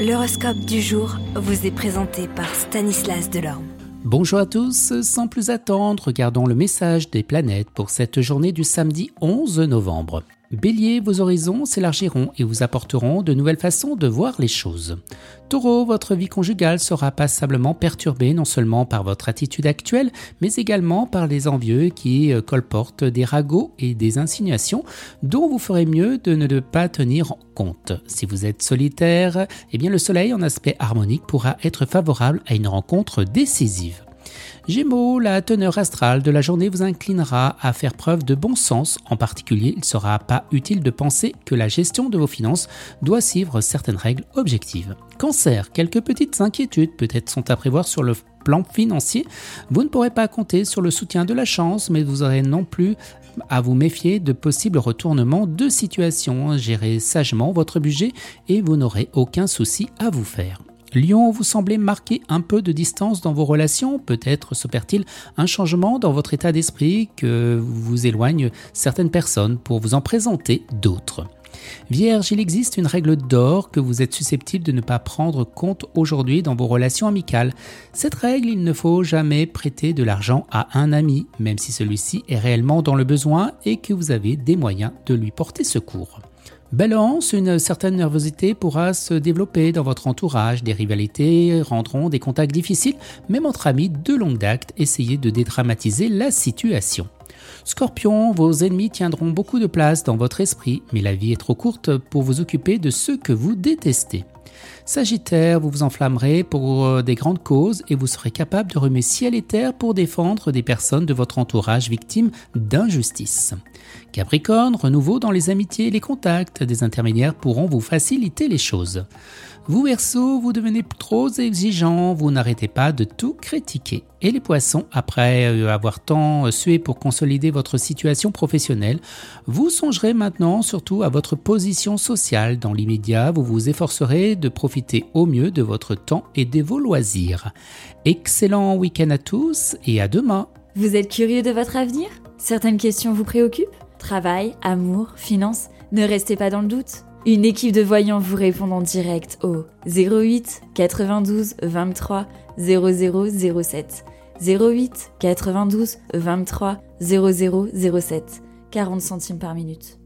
L'horoscope du jour vous est présenté par Stanislas Delorme. Bonjour à tous, sans plus attendre, regardons le message des planètes pour cette journée du samedi 11 novembre. Bélier, vos horizons s'élargiront et vous apporteront de nouvelles façons de voir les choses. Taureau, votre vie conjugale sera passablement perturbée non seulement par votre attitude actuelle, mais également par les envieux qui euh, colportent des ragots et des insinuations dont vous ferez mieux de ne pas tenir compte. Si vous êtes solitaire, eh bien le soleil en aspect harmonique pourra être favorable à une rencontre décisive. Gémeaux, la teneur astrale de la journée vous inclinera à faire preuve de bon sens. En particulier, il ne sera pas utile de penser que la gestion de vos finances doit suivre certaines règles objectives. Cancer, quelques petites inquiétudes peut-être sont à prévoir sur le plan financier. Vous ne pourrez pas compter sur le soutien de la chance, mais vous aurez non plus à vous méfier de possibles retournements de situation. Gérez sagement votre budget et vous n'aurez aucun souci à vous faire. Lion, vous semblez marquer un peu de distance dans vos relations, peut-être s'opère-t-il un changement dans votre état d'esprit que vous éloigne certaines personnes pour vous en présenter d'autres. Vierge, il existe une règle d'or que vous êtes susceptible de ne pas prendre compte aujourd'hui dans vos relations amicales. Cette règle, il ne faut jamais prêter de l'argent à un ami, même si celui-ci est réellement dans le besoin et que vous avez des moyens de lui porter secours. Balance, une certaine nervosité pourra se développer dans votre entourage, des rivalités rendront des contacts difficiles, même entre amis de longue date, essayez de dédramatiser la situation. Scorpion, vos ennemis tiendront beaucoup de place dans votre esprit, mais la vie est trop courte pour vous occuper de ceux que vous détestez. Sagittaire, vous vous enflammerez pour euh, des grandes causes et vous serez capable de remettre ciel et terre pour défendre des personnes de votre entourage victimes d'injustice. Capricorne, renouveau dans les amitiés et les contacts, des intermédiaires pourront vous faciliter les choses. Vous Verseau, vous devenez trop exigeant, vous n'arrêtez pas de tout critiquer. Et les poissons, après euh, avoir tant sué pour consolider votre situation professionnelle, vous songerez maintenant surtout à votre position sociale. Dans l'immédiat, vous vous efforcerez de profiter au mieux de votre temps et de vos loisirs. Excellent week-end à tous et à demain. Vous êtes curieux de votre avenir? Certaines questions vous préoccupent? Travail, amour, finances? Ne restez pas dans le doute. Une équipe de voyants vous répond en direct au 08 92 23 0007. 08 92 23 0007. 40 centimes par minute.